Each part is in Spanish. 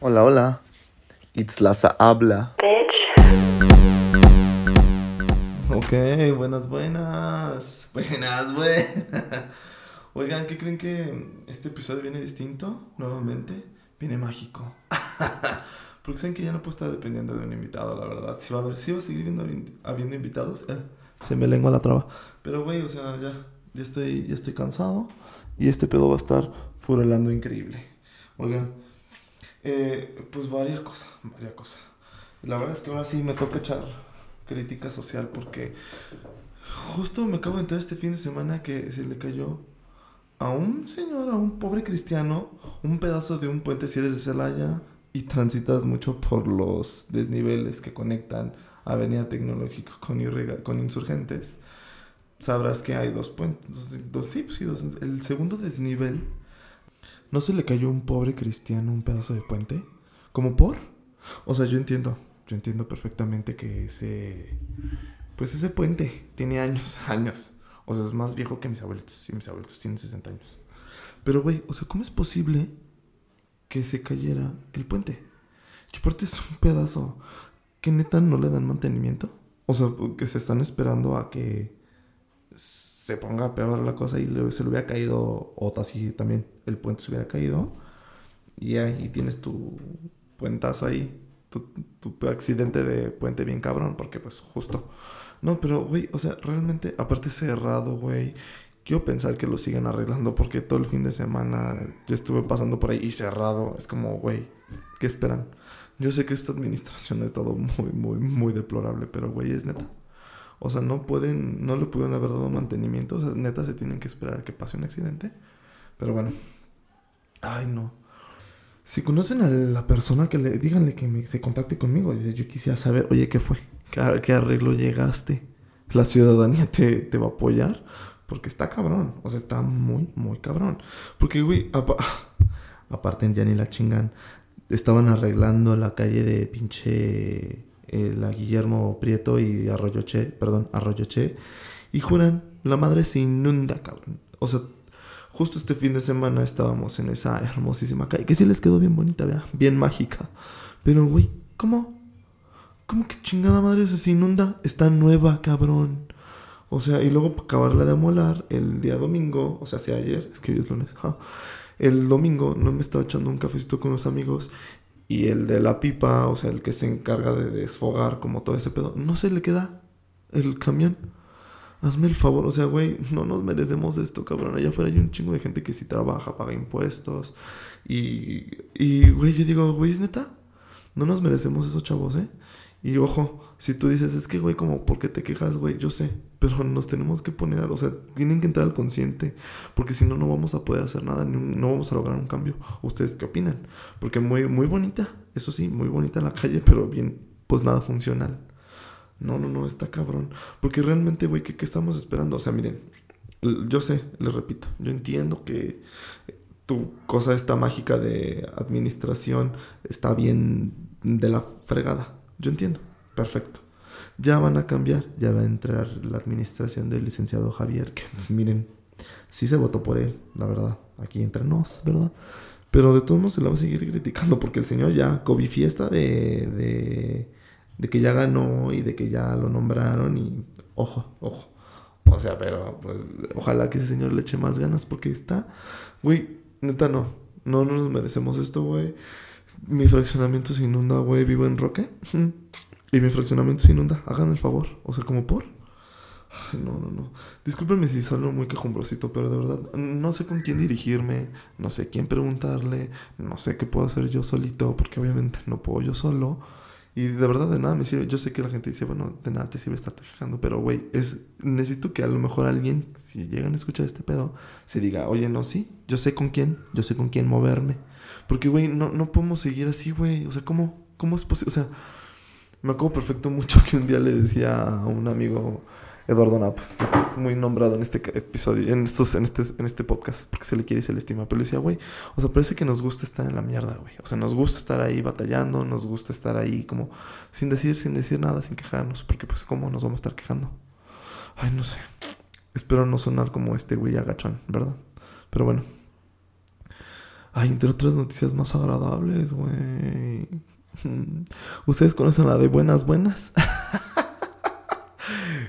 Hola, hola. Itzlaza habla. Ok, buenas, buenas. Buenas, buenas. Oigan, ¿qué creen que este episodio viene distinto? Nuevamente, viene mágico. Porque saben que ya no puedo estar dependiendo de un invitado, la verdad. Si va a haber, si va a seguir viendo, habiendo invitados, eh, se me lengua la traba. Pero, güey, o sea, ya, ya estoy, ya estoy cansado. Y este pedo va a estar furelando increíble. Oigan, eh, pues varias cosas, varias cosas. La verdad es que ahora sí me toca echar crítica social porque justo me acabo de enterar este fin de semana que se le cayó a un señor, a un pobre cristiano, un pedazo de un puente si eres de Celaya y transitas mucho por los desniveles que conectan Avenida Tecnológica con, Insurgentes. Sabrás que hay dos puentes, dos, sí, pues sí, dos, el segundo desnivel ¿No se le cayó un pobre cristiano un pedazo de puente? ¿Como por? O sea, yo entiendo, yo entiendo perfectamente que ese, pues ese puente tiene años, años. O sea, es más viejo que mis abuelitos, y mis abuelitos tienen 60 años. Pero, güey, o sea, ¿cómo es posible que se cayera el puente? Y aparte es un pedazo que neta no le dan mantenimiento. O sea, que se están esperando a que se ponga peor la cosa y se le hubiera caído, o así también el puente se hubiera caído, y ahí tienes tu puentazo ahí, tu, accidente de puente bien cabrón, porque pues justo. No, pero güey, o sea, realmente, aparte cerrado, güey, quiero pensar que lo siguen arreglando porque todo el fin de semana yo estuve pasando por ahí y cerrado. Es como, güey, ¿qué esperan? Yo sé que esta administración es todo muy, muy, muy deplorable, pero güey, es neta. O sea, no pueden, no le pudieron haber dado mantenimiento. O sea, neta se tienen que esperar a que pase un accidente. Pero bueno. Ay, no. Si conocen a la persona que le, díganle que se contacte conmigo. Yo quisiera saber, oye, ¿qué fue? ¿Qué, arreglo llegaste? ¿La ciudadanía te, te, va a apoyar? Porque está cabrón. O sea, está muy, muy cabrón. Porque, güey, aparte ya ni la chingan. Estaban arreglando la calle de pinche la Guillermo Prieto y Arroyoche, perdón, Arroyoche, y juran, la madre se inunda, cabrón. O sea, justo este fin de semana estábamos en esa hermosísima calle, que sí les quedó bien bonita, vea, bien mágica. Pero, güey, ¿cómo? ¿Cómo que chingada madre se inunda? Está nueva, cabrón. O sea, y luego acabarla de amolar el día domingo, o sea, si ayer, es que hoy es lunes, el domingo no me estaba echando un cafecito con unos amigos y el de la pipa, o sea, el que se encarga de desfogar como todo ese pedo, no se le queda el camión. Hazme el favor, o sea, güey, no nos merecemos esto, cabrón. Allá afuera hay un chingo de gente que sí trabaja, paga impuestos. Y, y güey, yo digo, güey, ¿es neta? No nos merecemos esos chavos, ¿eh? Y ojo, si tú dices, es que, güey, como, ¿por qué te quejas, güey? Yo sé, pero nos tenemos que poner, o sea, tienen que entrar al consciente, porque si no, no vamos a poder hacer nada, no vamos a lograr un cambio. ¿Ustedes qué opinan? Porque muy, muy bonita, eso sí, muy bonita la calle, pero bien, pues nada funcional. No, no, no, está cabrón. Porque realmente, güey, ¿qué, ¿qué estamos esperando? O sea, miren, yo sé, les repito, yo entiendo que tu cosa esta mágica de administración está bien de la fregada yo entiendo, perfecto. Ya van a cambiar, ya va a entrar la administración del licenciado Javier, que pues, miren, sí se votó por él, la verdad, aquí entre ¿verdad? Pero de todos modos se la va a seguir criticando porque el señor ya, COVID fiesta de, de, de que ya ganó y de que ya lo nombraron y ojo, ojo. O sea, pero pues ojalá que ese señor le eche más ganas porque está, güey, neta no, no nos merecemos esto, güey mi fraccionamiento se inunda, güey, vivo en Roque. Y mi fraccionamiento se inunda, háganme el favor. O sea, como por. Ay, no, no, no. Discúlpenme si salgo muy quejumbrosito, pero de verdad no sé con quién dirigirme, no sé quién preguntarle, no sé qué puedo hacer yo solito, porque obviamente no puedo yo solo. Y de verdad de nada me sirve. Yo sé que la gente dice, bueno, de nada te sirve estarte quejando, pero güey, es necesito que a lo mejor alguien, si llegan a escuchar este pedo, se diga, oye, no, sí, yo sé con quién, yo sé con quién moverme. Porque, güey, no, no podemos seguir así, güey. O sea, ¿cómo, ¿cómo es posible? O sea, me acuerdo perfecto mucho que un día le decía a un amigo, Eduardo Nap, que es muy nombrado en este episodio, en, estos, en, este, en este podcast, porque se le quiere y se le estima. Pero le decía, güey, o sea, parece que nos gusta estar en la mierda, güey. O sea, nos gusta estar ahí batallando, nos gusta estar ahí como sin decir, sin decir nada, sin quejarnos, porque pues, ¿cómo nos vamos a estar quejando? Ay, no sé. Espero no sonar como este güey agachón, ¿verdad? Pero bueno. Ay, entre otras noticias más agradables, güey. ¿Ustedes conocen la de Buenas Buenas?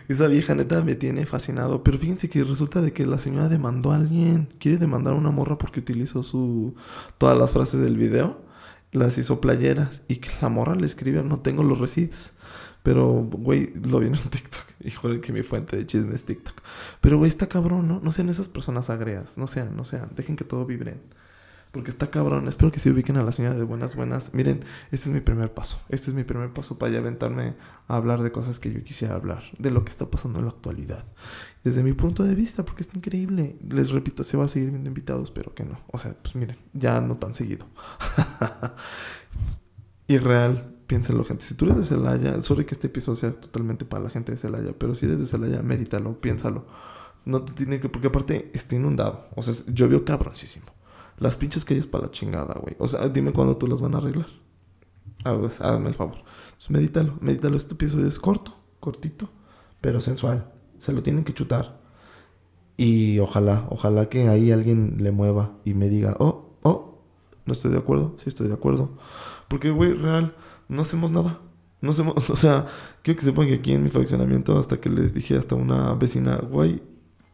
Esa vieja neta me tiene fascinado. Pero fíjense que resulta de que la señora demandó a alguien. Quiere demandar a una morra porque utilizó su todas las frases del video. Las hizo playeras. Y que la morra le escribe, no tengo los receipts. Pero, güey, lo vi en TikTok. Hijo que mi fuente de chisme es TikTok. Pero, güey, está cabrón, ¿no? No sean esas personas agreas. No sean, no sean. Dejen que todo vibren. Porque está cabrón. Espero que se ubiquen a la señora de buenas, buenas. Miren, este es mi primer paso. Este es mi primer paso para ya aventarme a hablar de cosas que yo quisiera hablar. De lo que está pasando en la actualidad. Desde mi punto de vista, porque está increíble. Les repito, se va a seguir viendo invitados, pero que no. O sea, pues miren, ya no tan seguido. Irreal. Piénsenlo, gente. Si tú eres de Celaya, sorry que este episodio sea totalmente para la gente de Celaya, pero si eres de Celaya, medítalo, piénsalo. No te tiene que, porque aparte está inundado. O sea, llovió cabroncísimo. Las pinches calles para la chingada, güey. O sea, dime cuándo tú las van a arreglar. Ah, pues, hágame el favor. Entonces, medítalo, medítalo. Este episodio es corto, cortito, pero sensual. Se lo tienen que chutar. Y ojalá, ojalá que ahí alguien le mueva y me diga, oh, oh, no estoy de acuerdo, sí estoy de acuerdo. Porque, güey, real, no hacemos nada. No hacemos, o sea, quiero que sepan que aquí en mi fraccionamiento, hasta que les dije hasta una vecina, güey,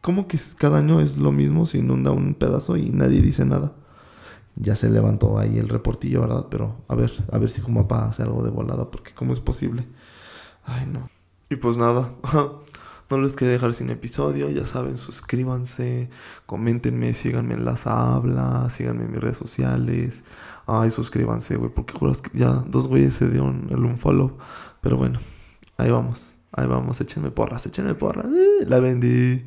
¿Cómo que cada año es lo mismo? Se inunda un pedazo y nadie dice nada. Ya se levantó ahí el reportillo, ¿verdad? Pero a ver, a ver si papá hace algo de volada, porque ¿cómo es posible? Ay, no. Y pues nada, no les quede dejar sin episodio, ya saben, suscríbanse, coméntenme, síganme en las hablas, síganme en mis redes sociales. Ay, suscríbanse, güey, porque juras que ya dos güeyes se dieron el un follow. Pero bueno, ahí vamos, ahí vamos, échenme porras, échenme porras. Eh, la vendí.